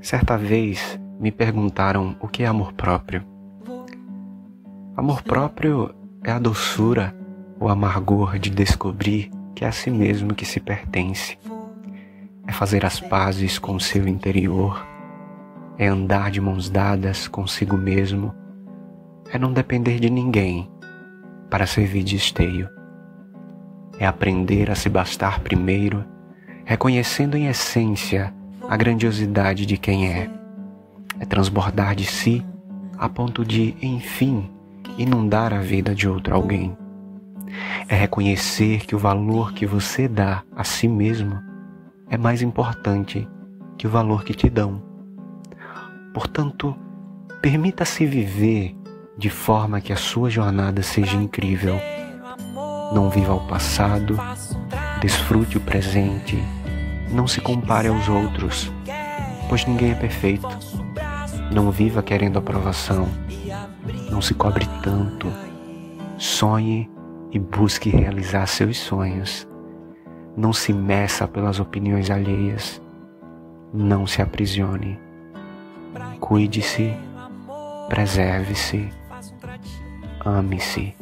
Certa vez me perguntaram o que é amor próprio. Amor próprio é a doçura, o amargor de descobrir que é a si mesmo que se pertence. É fazer as pazes com o seu interior. É andar de mãos dadas consigo mesmo. É não depender de ninguém para servir de esteio. É aprender a se bastar primeiro, reconhecendo em essência a grandiosidade de quem é. É transbordar de si a ponto de, enfim, inundar a vida de outro alguém. É reconhecer que o valor que você dá a si mesmo é mais importante que o valor que te dão. Portanto, permita-se viver de forma que a sua jornada seja incrível. Não viva o passado, desfrute o presente não se compare aos outros, pois ninguém é perfeito. Não viva querendo aprovação. Não se cobre tanto. Sonhe e busque realizar seus sonhos. Não se meça pelas opiniões alheias. Não se aprisione. Cuide-se, preserve-se, ame-se.